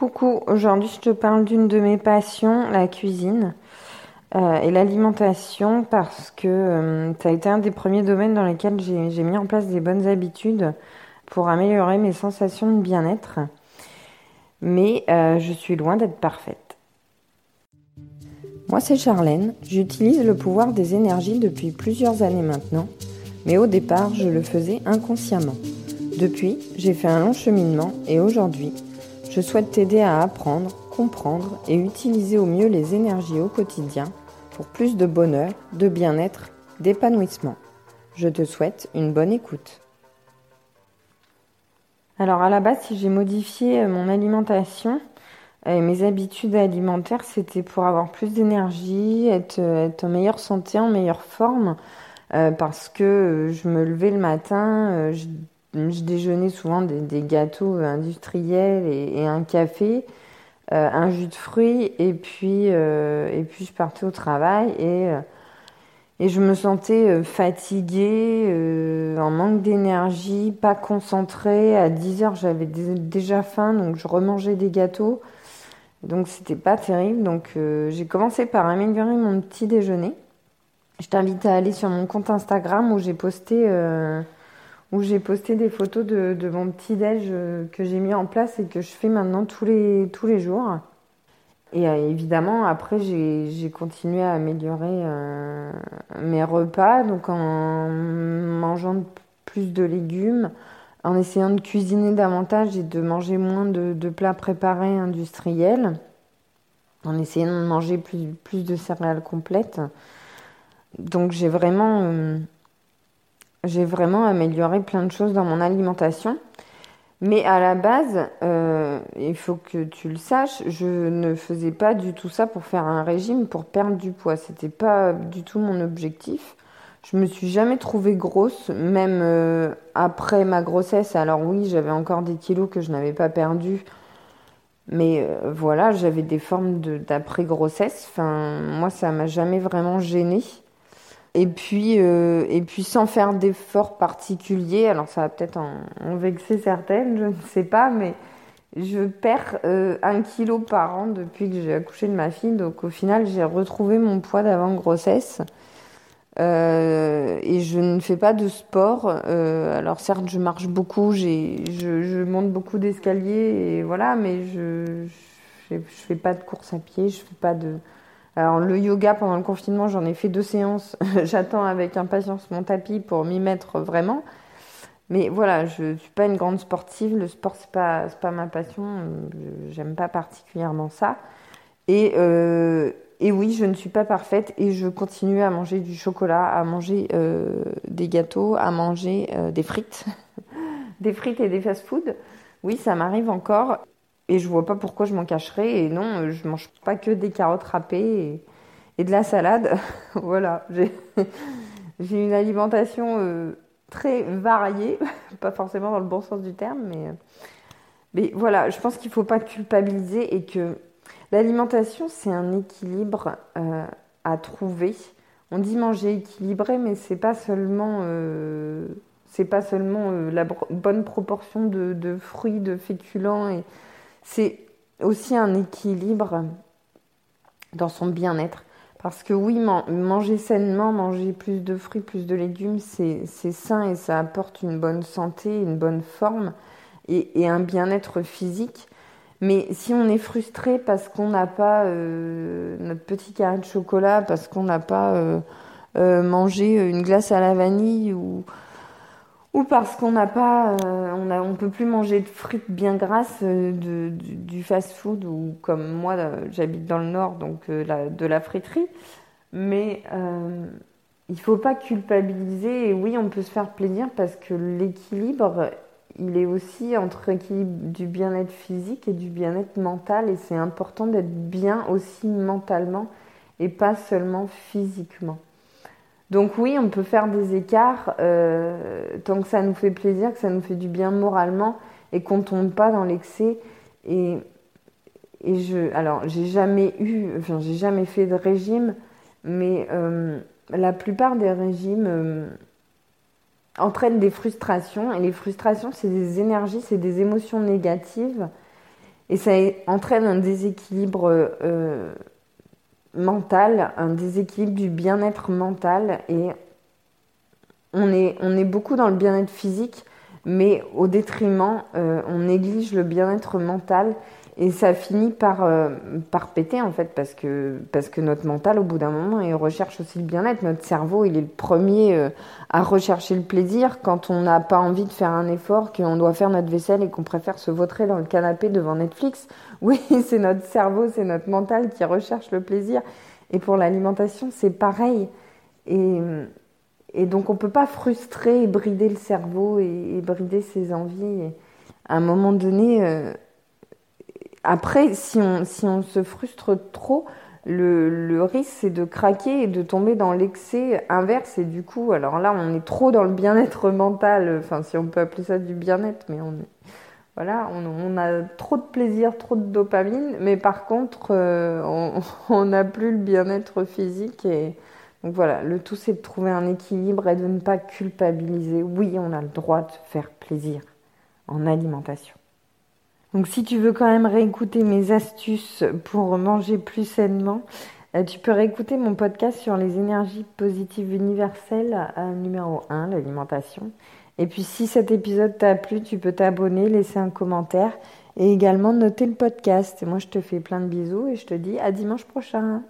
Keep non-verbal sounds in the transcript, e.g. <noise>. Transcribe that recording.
Coucou, aujourd'hui je te parle d'une de mes passions, la cuisine euh, et l'alimentation parce que euh, ça a été un des premiers domaines dans lesquels j'ai mis en place des bonnes habitudes pour améliorer mes sensations de bien-être. Mais euh, je suis loin d'être parfaite. Moi c'est Charlène, j'utilise le pouvoir des énergies depuis plusieurs années maintenant, mais au départ je le faisais inconsciemment. Depuis, j'ai fait un long cheminement et aujourd'hui, je souhaite t'aider à apprendre, comprendre et utiliser au mieux les énergies au quotidien pour plus de bonheur, de bien-être, d'épanouissement. Je te souhaite une bonne écoute. Alors à la base, si j'ai modifié euh, mon alimentation et euh, mes habitudes alimentaires, c'était pour avoir plus d'énergie, être, euh, être, en meilleure santé, en meilleure forme, parce que je me levais le matin, je je déjeunais souvent des, gâteaux industriels et, un café, euh, un jus de fruits, et puis, euh, et puis je partais au travail et, euh, et je me sentais fatiguée, en manque d'énergie, pas concentrée. À 10 heures, j'avais déjà faim, donc je remangeais des gâteaux. Donc c'était pas terrible. Donc j'ai commencé par améliorer mon petit déjeuner. Je t'invite à aller sur mon compte Instagram où j'ai posté où j'ai posté des photos de, mon petit déj euh, que j'ai mis en place et que je fais maintenant tous les, tous les jours. Et euh, évidemment, après, j'ai continué à améliorer euh, mes repas, donc en mangeant plus de légumes, en essayant de cuisiner davantage et de manger moins de, plats préparés industriels, en essayant de manger plus, plus de céréales complètes. Donc j'ai vraiment j'ai vraiment amélioré plein de choses dans mon alimentation. Mais à la base, euh, il faut que tu le saches, je ne faisais pas du tout ça pour faire un régime, pour perdre du poids. C'était pas du tout mon objectif. Je me suis jamais trouvée grosse, même euh, après ma grossesse. Alors oui, j'avais encore des kilos que je n'avais pas perdus. Mais euh, voilà, j'avais des formes d'après grossesse. Enfin, moi, ça m'a jamais vraiment gênée. Et puis, euh, et puis sans faire d'efforts particuliers, alors ça va peut-être en, vexer certaines, je ne sais pas, mais je perds euh, un kilo par an depuis que j'ai accouché de ma fille. Donc au final, j'ai retrouvé mon poids d'avant grossesse. Euh, et je ne fais pas de sport. alors certes, je marche beaucoup, je, je, monte beaucoup d'escaliers, voilà, mais je ne fais pas de course à pied, je fais pas de alors le yoga pendant le confinement, j'en ai fait deux séances. <laughs> J'attends avec impatience mon tapis pour m'y mettre vraiment. Mais voilà, je ne suis pas une grande sportive. Le sport, c'est pas pas ma passion. J'aime pas particulièrement ça. Et euh, et oui, je ne suis pas parfaite et je continue à manger du chocolat, à manger euh, des gâteaux, à manger euh, des frites, <laughs> des frites et des fast-food. Oui, ça m'arrive encore. Et je vois pas pourquoi je m'en cacherais. Et non, je mange pas que des carottes râpées et, de la salade. <laughs> voilà, <laughs> j'ai une alimentation euh, très variée, <laughs> pas forcément dans le bon sens du terme, mais, euh, mais voilà, je pense qu'il faut pas culpabiliser et que l'alimentation, c'est un équilibre euh, à trouver. On dit manger équilibré, mais c'est pas seulement c'est pas seulement la bonne proportion de, de, fruits, de féculents et, c'est aussi un équilibre dans son bien-être. Parce que oui, manger sainement, manger plus de fruits, plus de légumes, c'est sain et ça apporte une bonne santé, une bonne forme et, un bien-être physique. Mais si on est frustré parce qu'on n'a pas euh, notre petit carré de chocolat, parce qu'on n'a pas euh, euh, mangé une glace à la vanille ou, ou parce qu'on n'a pas, euh, on a, on peut plus manger de frites bien grasses euh, de, du, fast-food ou comme moi, euh, j'habite dans le nord, donc de la friterie. Mais il faut pas culpabiliser. Et oui, on peut se faire plaisir parce que l'équilibre, il est aussi entre l'équilibre du bien-être physique et du bien-être mental. Et c'est important d'être bien aussi mentalement et pas seulement physiquement. Donc oui, on peut faire des écarts euh, tant que ça nous fait plaisir, que ça nous fait du bien moralement et qu'on tombe pas dans l'excès. Et, je, alors j'ai jamais eu, enfin j'ai jamais fait de régime, mais euh, la plupart des régimes euh, entraînent des frustrations et les frustrations c'est des énergies, c'est des émotions négatives. Et ça entraîne un déséquilibre mental, un déséquilibre du bien-être mental et on est, on est beaucoup dans le bien-être physique, mais au détriment, euh, on néglige le bien-être mental et ça finit par, euh, par péter en fait parce que, parce que notre mental au bout d'un moment il recherche aussi le bien-être. Notre cerveau il est le premier euh, à rechercher le plaisir quand on n'a pas envie de faire un effort, qu'on doit faire notre vaisselle et qu'on préfère se vautrer dans le canapé devant Netflix. <laughs> Oui, c'est notre cerveau, c'est notre mental qui recherche le plaisir. Et pour l'alimentation c'est pareil. Et, et donc on ne peut pas frustrer et brider le cerveau et, brider ses envies. à un moment donné, euh, après, si on, si on se frustre trop, le, le risque c'est de craquer et de tomber dans l'excès inverse. Et du coup, alors là, on est trop dans le bien-être mental, enfin si on peut appeler ça du bien-être, mais on voilà, on, a trop de plaisir, trop de dopamine, mais par contre, euh, <laughs> on n'a plus le bien-être physique et, donc voilà, le tout c'est de trouver un équilibre et de ne pas culpabiliser. Oui, on a le droit de faire plaisir en alimentation. Donc si tu veux quand même réécouter mes astuces pour manger plus sainement, euh, tu peux réécouter mon podcast sur les énergies positives universelles euh, numéro 1, l'alimentation. Et puis si cet épisode t'a plu, tu peux t'abonner, laisser un commentaire et également noter le podcast. Et moi je te fais plein de bisous et je te dis à dimanche prochain.